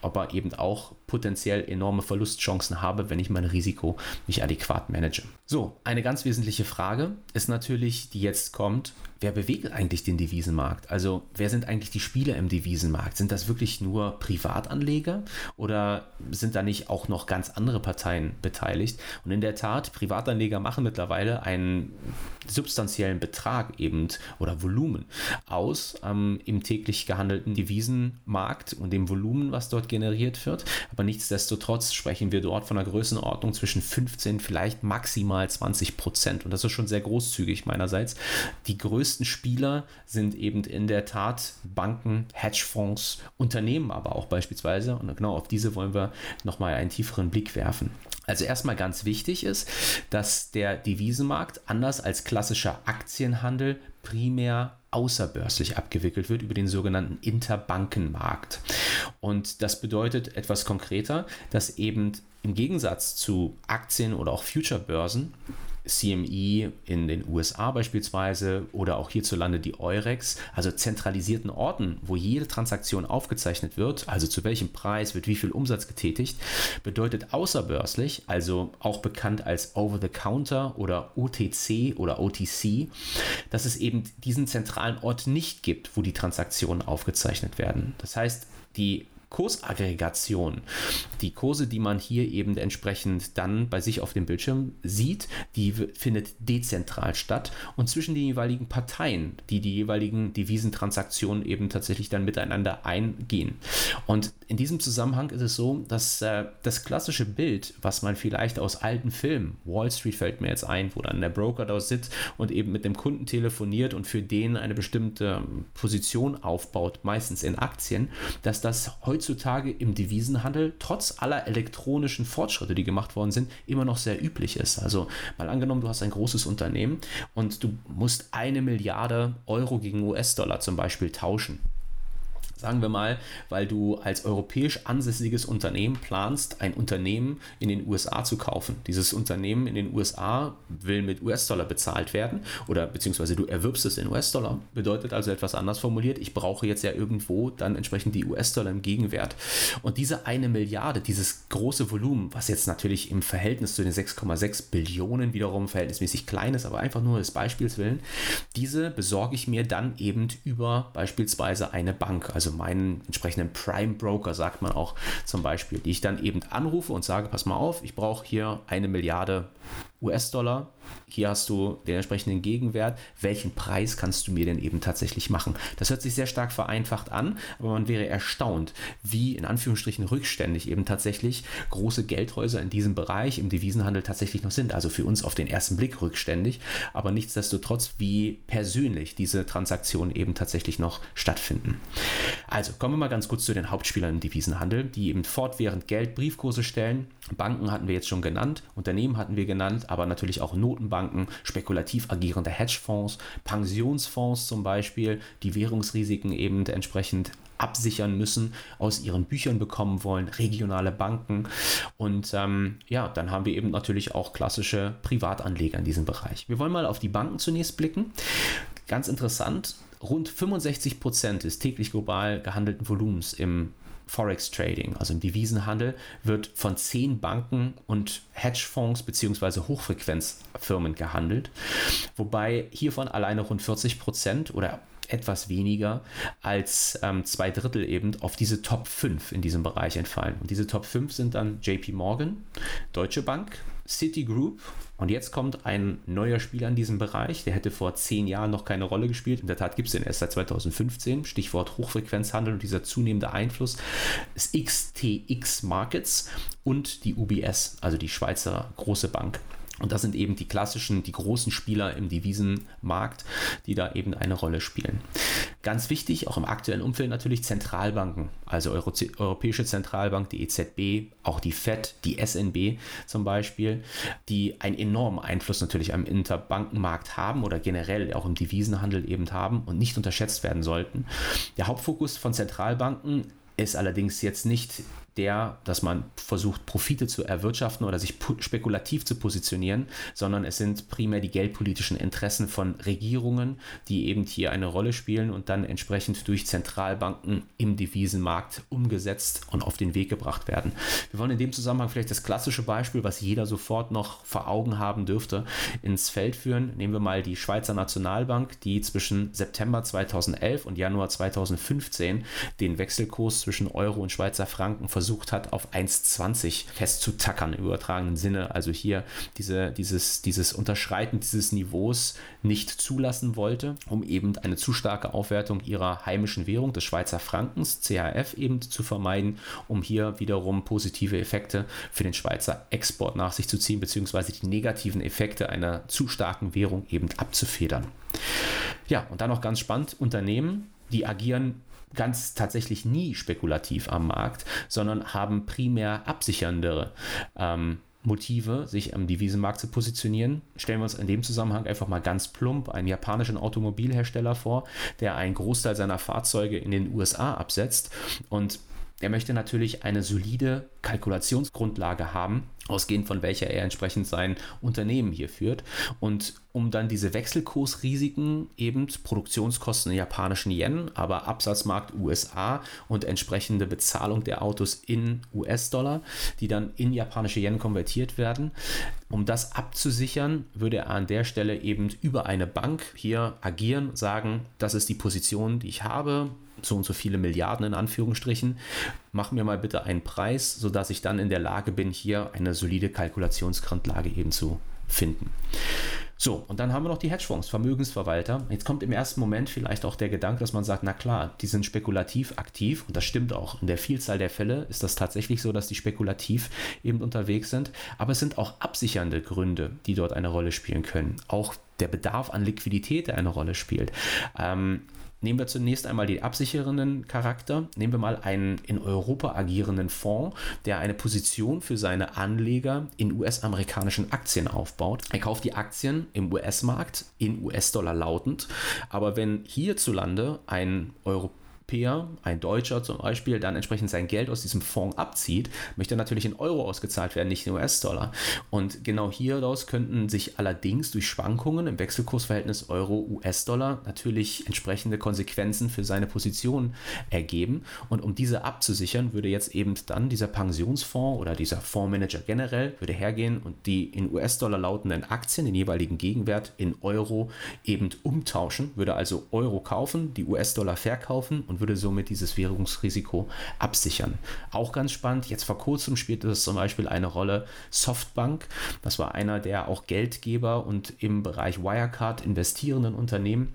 aber eben auch potenziell enorme Verlustchancen habe, wenn ich mein Risiko nicht adäquat manage. So, eine ganz wesentliche Frage ist natürlich, die jetzt kommt, wer bewegt eigentlich den Devisenmarkt? Also wer sind eigentlich die Spieler im Devisenmarkt? Sind das wirklich nur Privatanleger oder sind da nicht auch noch ganz andere Parteien beteiligt? Und in der Tat, Privatanleger machen mittlerweile einen substanziellen Betrag eben oder Volumen aus ähm, im täglich gehandelten Devisenmarkt und dem Volumen, was dort generiert wird. Aber nichtsdestotrotz sprechen wir dort von einer Größenordnung zwischen 15, vielleicht maximal 20 Prozent. Und das ist schon sehr großzügig meinerseits. Die größten größten Spieler sind eben in der Tat Banken, Hedgefonds, Unternehmen aber auch beispielsweise. Und genau auf diese wollen wir nochmal einen tieferen Blick werfen. Also erstmal ganz wichtig ist, dass der Devisenmarkt anders als klassischer Aktienhandel primär außerbörslich abgewickelt wird über den sogenannten Interbankenmarkt. Und das bedeutet etwas konkreter, dass eben im Gegensatz zu Aktien oder auch Future-Börsen CME in den USA beispielsweise oder auch hierzulande die Eurex, also zentralisierten Orten, wo jede Transaktion aufgezeichnet wird, also zu welchem Preis wird wie viel Umsatz getätigt, bedeutet außerbörslich, also auch bekannt als Over-the-Counter oder OTC oder OTC, dass es eben diesen zentralen Ort nicht gibt, wo die Transaktionen aufgezeichnet werden. Das heißt, die Kursaggregation, die Kurse, die man hier eben entsprechend dann bei sich auf dem Bildschirm sieht, die findet dezentral statt und zwischen den jeweiligen Parteien, die die jeweiligen Devisentransaktionen eben tatsächlich dann miteinander eingehen. Und in diesem Zusammenhang ist es so, dass äh, das klassische Bild, was man vielleicht aus alten Filmen, Wall Street fällt mir jetzt ein, wo dann der Broker da sitzt und eben mit dem Kunden telefoniert und für den eine bestimmte Position aufbaut, meistens in Aktien, dass das heutzutage heutzutage im Devisenhandel trotz aller elektronischen Fortschritte, die gemacht worden sind, immer noch sehr üblich ist. Also mal angenommen, du hast ein großes Unternehmen und du musst eine Milliarde Euro gegen US-Dollar zum Beispiel tauschen. Sagen wir mal, weil du als europäisch ansässiges Unternehmen planst, ein Unternehmen in den USA zu kaufen. Dieses Unternehmen in den USA will mit US-Dollar bezahlt werden oder beziehungsweise du erwirbst es in US-Dollar. Bedeutet also etwas anders formuliert, ich brauche jetzt ja irgendwo dann entsprechend die US-Dollar im Gegenwert. Und diese eine Milliarde, dieses große Volumen, was jetzt natürlich im Verhältnis zu den 6,6 Billionen wiederum verhältnismäßig klein ist, aber einfach nur des Beispiels willen, diese besorge ich mir dann eben über beispielsweise eine Bank. Also meinen entsprechenden Prime Broker, sagt man auch zum Beispiel, die ich dann eben anrufe und sage, pass mal auf, ich brauche hier eine Milliarde US-Dollar. Hier hast du den entsprechenden Gegenwert. Welchen Preis kannst du mir denn eben tatsächlich machen? Das hört sich sehr stark vereinfacht an, aber man wäre erstaunt, wie in Anführungsstrichen rückständig eben tatsächlich große Geldhäuser in diesem Bereich im Devisenhandel tatsächlich noch sind. Also für uns auf den ersten Blick rückständig, aber nichtsdestotrotz, wie persönlich diese Transaktionen eben tatsächlich noch stattfinden. Also kommen wir mal ganz kurz zu den Hauptspielern im Devisenhandel, die eben fortwährend Geld, Briefkurse stellen. Banken hatten wir jetzt schon genannt, Unternehmen hatten wir genannt, aber natürlich auch Notenbanken, spekulativ agierende Hedgefonds, Pensionsfonds zum Beispiel, die Währungsrisiken eben entsprechend absichern müssen, aus ihren Büchern bekommen wollen, regionale Banken. Und ähm, ja, dann haben wir eben natürlich auch klassische Privatanleger in diesem Bereich. Wir wollen mal auf die Banken zunächst blicken. Ganz interessant, rund 65 Prozent des täglich global gehandelten Volumens im Forex Trading, also im Devisenhandel, wird von zehn Banken und Hedgefonds bzw. Hochfrequenzfirmen gehandelt, wobei hiervon alleine rund 40 Prozent oder etwas weniger als ähm, zwei Drittel eben auf diese Top 5 in diesem Bereich entfallen. Und diese Top 5 sind dann JP Morgan, Deutsche Bank, Citigroup und jetzt kommt ein neuer Spieler in diesem Bereich, der hätte vor zehn Jahren noch keine Rolle gespielt. In der Tat gibt es den erst seit 2015. Stichwort Hochfrequenzhandel und dieser zunehmende Einfluss ist XTX Markets und die UBS, also die Schweizer große Bank. Und das sind eben die klassischen, die großen Spieler im Devisenmarkt, die da eben eine Rolle spielen. Ganz wichtig, auch im aktuellen Umfeld natürlich Zentralbanken, also Euro Europäische Zentralbank, die EZB, auch die FED, die SNB zum Beispiel, die einen enormen Einfluss natürlich am Interbankenmarkt haben oder generell auch im Devisenhandel eben haben und nicht unterschätzt werden sollten. Der Hauptfokus von Zentralbanken ist allerdings jetzt nicht der, dass man versucht, Profite zu erwirtschaften oder sich spekulativ zu positionieren, sondern es sind primär die geldpolitischen Interessen von Regierungen, die eben hier eine Rolle spielen und dann entsprechend durch Zentralbanken im Devisenmarkt umgesetzt und auf den Weg gebracht werden. Wir wollen in dem Zusammenhang vielleicht das klassische Beispiel, was jeder sofort noch vor Augen haben dürfte, ins Feld führen. Nehmen wir mal die Schweizer Nationalbank, die zwischen September 2011 und Januar 2015 den Wechselkurs zwischen Euro und Schweizer Franken versucht versucht hat, auf 1,20 festzutackern im übertragenen Sinne. Also hier diese, dieses, dieses Unterschreiten dieses Niveaus nicht zulassen wollte, um eben eine zu starke Aufwertung ihrer heimischen Währung, des Schweizer Frankens, CHF, eben zu vermeiden, um hier wiederum positive Effekte für den Schweizer Export nach sich zu ziehen, beziehungsweise die negativen Effekte einer zu starken Währung eben abzufedern. Ja, und dann noch ganz spannend, Unternehmen, die agieren ganz tatsächlich nie spekulativ am Markt, sondern haben primär absichernde ähm, Motive, sich am Devisenmarkt zu positionieren. Stellen wir uns in dem Zusammenhang einfach mal ganz plump einen japanischen Automobilhersteller vor, der einen Großteil seiner Fahrzeuge in den USA absetzt und er möchte natürlich eine solide Kalkulationsgrundlage haben, ausgehend von welcher er entsprechend sein Unternehmen hier führt. Und um dann diese Wechselkursrisiken, eben Produktionskosten in japanischen Yen, aber Absatzmarkt USA und entsprechende Bezahlung der Autos in US-Dollar, die dann in japanische Yen konvertiert werden, um das abzusichern, würde er an der Stelle eben über eine Bank hier agieren, sagen, das ist die Position, die ich habe, so und so viele Milliarden in Anführungsstrichen, mach mir mal bitte einen Preis, sodass ich dann in der Lage bin, hier eine solide Kalkulationsgrundlage eben zu finden. So, und dann haben wir noch die Hedgefonds, Vermögensverwalter. Jetzt kommt im ersten Moment vielleicht auch der Gedanke, dass man sagt, na klar, die sind spekulativ aktiv und das stimmt auch. In der Vielzahl der Fälle ist das tatsächlich so, dass die spekulativ eben unterwegs sind. Aber es sind auch absichernde Gründe, die dort eine Rolle spielen können. Auch der Bedarf an Liquidität, der eine Rolle spielt. Ähm, Nehmen wir zunächst einmal den absichernden Charakter. Nehmen wir mal einen in Europa agierenden Fonds, der eine Position für seine Anleger in US-amerikanischen Aktien aufbaut. Er kauft die Aktien im US-Markt in US-Dollar lautend. Aber wenn hierzulande ein Europäer Europäer, ein Deutscher zum Beispiel, dann entsprechend sein Geld aus diesem Fonds abzieht, möchte natürlich in Euro ausgezahlt werden, nicht in US-Dollar. Und genau hieraus könnten sich allerdings durch Schwankungen im Wechselkursverhältnis Euro-US-Dollar natürlich entsprechende Konsequenzen für seine Position ergeben. Und um diese abzusichern, würde jetzt eben dann dieser Pensionsfonds oder dieser Fondsmanager generell würde hergehen und die in US-Dollar lautenden Aktien, den jeweiligen Gegenwert in Euro eben umtauschen, würde also Euro kaufen, die US-Dollar verkaufen und und würde somit dieses Währungsrisiko absichern. Auch ganz spannend, jetzt vor kurzem spielte es zum Beispiel eine Rolle Softbank. Das war einer der auch Geldgeber und im Bereich Wirecard investierenden Unternehmen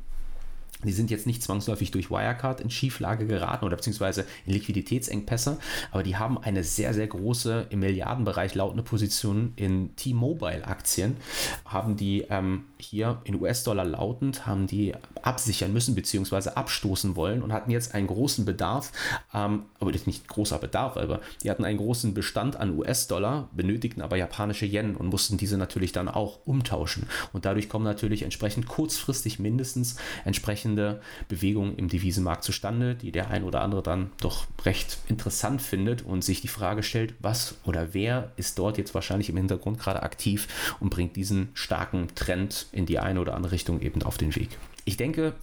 die sind jetzt nicht zwangsläufig durch Wirecard in Schieflage geraten oder beziehungsweise in Liquiditätsengpässe, aber die haben eine sehr, sehr große im Milliardenbereich lautende Position in T-Mobile-Aktien, haben die ähm, hier in US-Dollar lautend, haben die absichern müssen beziehungsweise abstoßen wollen und hatten jetzt einen großen Bedarf, ähm, aber das ist nicht großer Bedarf, aber die hatten einen großen Bestand an US-Dollar, benötigten aber japanische Yen und mussten diese natürlich dann auch umtauschen. Und dadurch kommen natürlich entsprechend kurzfristig mindestens entsprechend entsprechende Bewegung im Devisenmarkt zustande, die der ein oder andere dann doch recht interessant findet und sich die Frage stellt, was oder wer ist dort jetzt wahrscheinlich im Hintergrund gerade aktiv und bringt diesen starken Trend in die eine oder andere Richtung eben auf den Weg. Ich denke,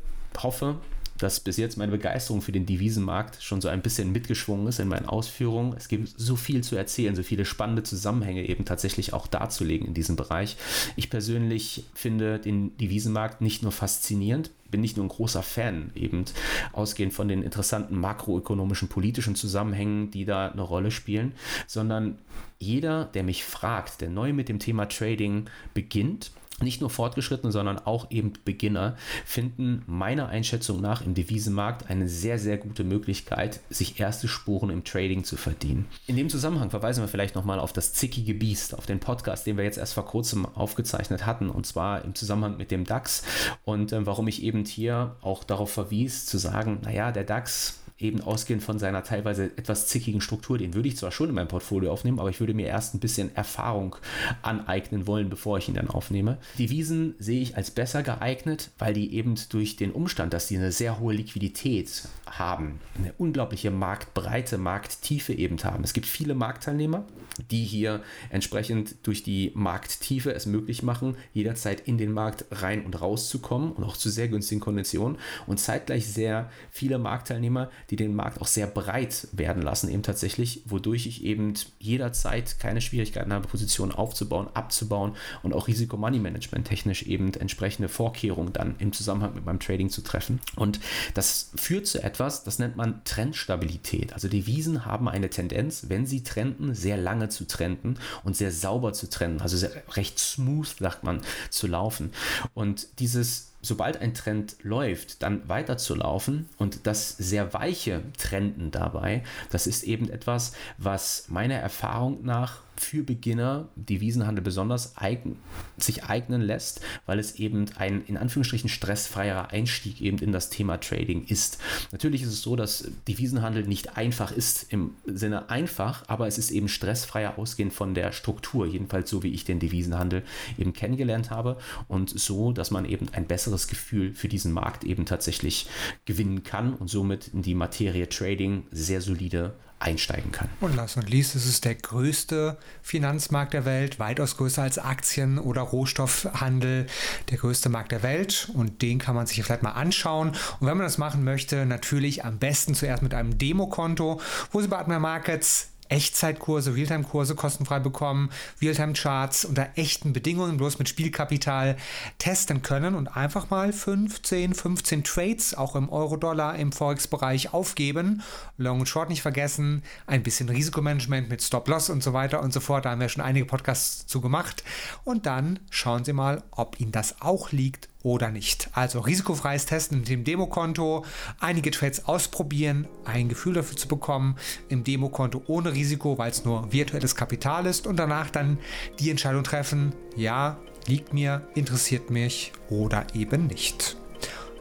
hoffe, dass bis jetzt meine Begeisterung für den Devisenmarkt schon so ein bisschen mitgeschwungen ist in meinen Ausführungen. Es gibt so viel zu erzählen, so viele spannende Zusammenhänge eben tatsächlich auch darzulegen in diesem Bereich. Ich persönlich finde den Devisenmarkt nicht nur faszinierend, bin nicht nur ein großer Fan, eben ausgehend von den interessanten makroökonomischen politischen Zusammenhängen, die da eine Rolle spielen, sondern jeder, der mich fragt, der neu mit dem Thema Trading beginnt, nicht nur Fortgeschrittene, sondern auch eben Beginner finden meiner Einschätzung nach im Devisenmarkt eine sehr, sehr gute Möglichkeit, sich erste Spuren im Trading zu verdienen. In dem Zusammenhang verweisen wir vielleicht nochmal auf das zickige Biest, auf den Podcast, den wir jetzt erst vor kurzem aufgezeichnet hatten, und zwar im Zusammenhang mit dem DAX und äh, warum ich eben hier auch darauf verwies, zu sagen, naja, der DAX eben ausgehend von seiner teilweise etwas zickigen Struktur, den würde ich zwar schon in mein Portfolio aufnehmen, aber ich würde mir erst ein bisschen Erfahrung aneignen wollen, bevor ich ihn dann aufnehme. Die Wiesen sehe ich als besser geeignet, weil die eben durch den Umstand, dass sie eine sehr hohe Liquidität haben, eine unglaubliche Marktbreite, Markttiefe eben haben. Es gibt viele Marktteilnehmer, die hier entsprechend durch die Markttiefe es möglich machen, jederzeit in den Markt rein und raus zu kommen und auch zu sehr günstigen Konditionen und zeitgleich sehr viele Marktteilnehmer, die den Markt auch sehr breit werden lassen, eben tatsächlich, wodurch ich eben jederzeit keine Schwierigkeiten habe, Positionen aufzubauen, abzubauen und auch Risiko-Money-Management technisch eben entsprechende Vorkehrungen dann im Zusammenhang mit meinem Trading zu treffen. Und das führt zu etwas, das nennt man Trendstabilität. Also die Wiesen haben eine Tendenz, wenn sie trenden, sehr lange zu trenden und sehr sauber zu trennen, also sehr, recht smooth, sagt man, zu laufen. Und dieses sobald ein Trend läuft, dann weiter zu laufen und das sehr weiche Trenden dabei, das ist eben etwas, was meiner Erfahrung nach für Beginner Devisenhandel besonders eigen, sich eignen lässt, weil es eben ein in Anführungsstrichen stressfreierer Einstieg eben in das Thema Trading ist. Natürlich ist es so, dass Devisenhandel nicht einfach ist im Sinne einfach, aber es ist eben stressfreier ausgehend von der Struktur, jedenfalls so wie ich den Devisenhandel eben kennengelernt habe und so, dass man eben ein besseres Gefühl für diesen Markt eben tatsächlich gewinnen kann und somit in die Materie Trading sehr solide einsteigen kann. Und last und least ist es der größte Finanzmarkt der Welt, weitaus größer als Aktien oder Rohstoffhandel, der größte Markt der Welt und den kann man sich vielleicht mal anschauen. Und wenn man das machen möchte, natürlich am besten zuerst mit einem Demokonto, wo Sie bei Admiral Markets Echtzeitkurse, Realtime-Kurse kostenfrei bekommen, Realtime-Charts unter echten Bedingungen, bloß mit Spielkapital testen können und einfach mal 15, 15 Trades auch im Euro-Dollar im Forex-Bereich aufgeben. Long und Short nicht vergessen, ein bisschen Risikomanagement mit Stop-Loss und so weiter und so fort. Da haben wir schon einige Podcasts zu gemacht. Und dann schauen Sie mal, ob Ihnen das auch liegt oder nicht. Also risikofreies Testen mit dem Demokonto, einige Trades ausprobieren, ein Gefühl dafür zu bekommen, im Demokonto ohne Risiko, weil es nur virtuelles Kapital ist und danach dann die Entscheidung treffen, ja, liegt mir, interessiert mich oder eben nicht.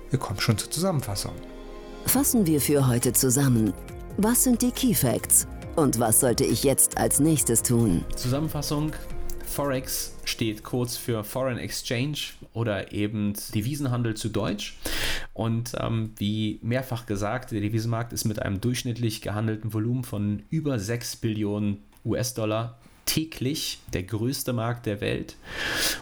Wir kommen schon zur Zusammenfassung. Fassen wir für heute zusammen. Was sind die Key Facts? Und was sollte ich jetzt als nächstes tun? Zusammenfassung. Forex steht kurz für Foreign Exchange oder eben Devisenhandel zu Deutsch. Und ähm, wie mehrfach gesagt, der Devisenmarkt ist mit einem durchschnittlich gehandelten Volumen von über 6 Billionen US-Dollar täglich der größte Markt der Welt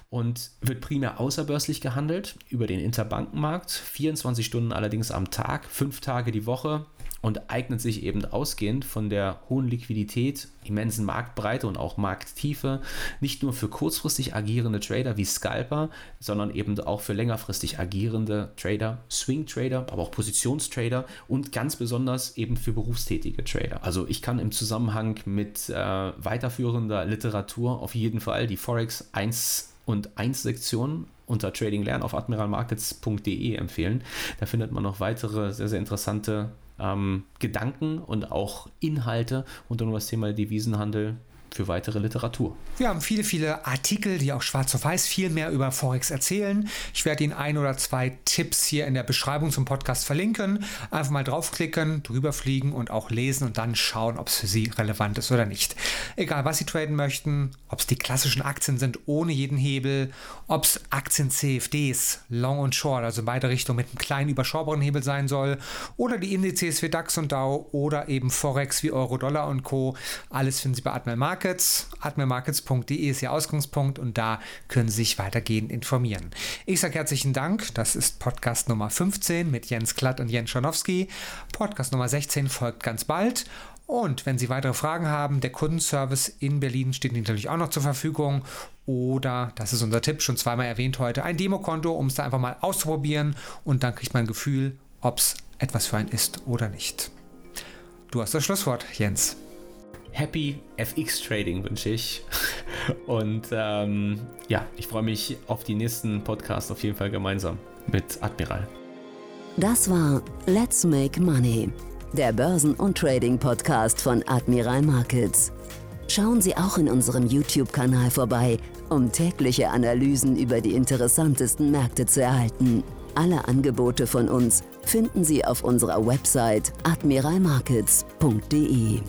und wird primär außerbörslich gehandelt über den Interbankenmarkt, 24 Stunden allerdings am Tag, fünf Tage die Woche, und eignet sich eben ausgehend von der hohen Liquidität, immensen Marktbreite und auch Markttiefe nicht nur für kurzfristig agierende Trader wie Scalper, sondern eben auch für längerfristig agierende Trader, Swing Trader, aber auch Positionstrader und ganz besonders eben für berufstätige Trader. Also ich kann im Zusammenhang mit äh, weiterführender Literatur auf jeden Fall die Forex 1 und 1 Sektion unter Trading Lernen auf admiralmarkets.de empfehlen. Da findet man noch weitere sehr, sehr interessante ähm, Gedanken und auch Inhalte rund um das Thema Devisenhandel für weitere Literatur. Wir haben viele, viele Artikel, die auch schwarz auf weiß viel mehr über Forex erzählen. Ich werde Ihnen ein oder zwei Tipps hier in der Beschreibung zum Podcast verlinken. Einfach mal draufklicken, drüber fliegen und auch lesen und dann schauen, ob es für Sie relevant ist oder nicht. Egal, was Sie traden möchten, ob es die klassischen Aktien sind ohne jeden Hebel, ob es Aktien CFDs, Long und Short, also beide Richtungen mit einem kleinen überschaubaren Hebel sein soll, oder die Indizes wie DAX und DAO oder eben Forex wie Euro, Dollar und Co. Alles finden Sie bei Admiral Market. Markets. Admirmarkets.de ist Ihr Ausgangspunkt und da können Sie sich weitergehend informieren. Ich sage herzlichen Dank. Das ist Podcast Nummer 15 mit Jens Klatt und Jens Schonowski. Podcast Nummer 16 folgt ganz bald. Und wenn Sie weitere Fragen haben, der Kundenservice in Berlin steht natürlich auch noch zur Verfügung. Oder, das ist unser Tipp, schon zweimal erwähnt heute, ein Demokonto, um es da einfach mal auszuprobieren. Und dann kriegt man ein Gefühl, ob es etwas für einen ist oder nicht. Du hast das Schlusswort, Jens. Happy FX Trading wünsche ich. Und ähm, ja, ich freue mich auf die nächsten Podcasts auf jeden Fall gemeinsam mit Admiral. Das war Let's Make Money, der Börsen- und Trading-Podcast von Admiral Markets. Schauen Sie auch in unserem YouTube-Kanal vorbei, um tägliche Analysen über die interessantesten Märkte zu erhalten. Alle Angebote von uns finden Sie auf unserer Website admiralmarkets.de.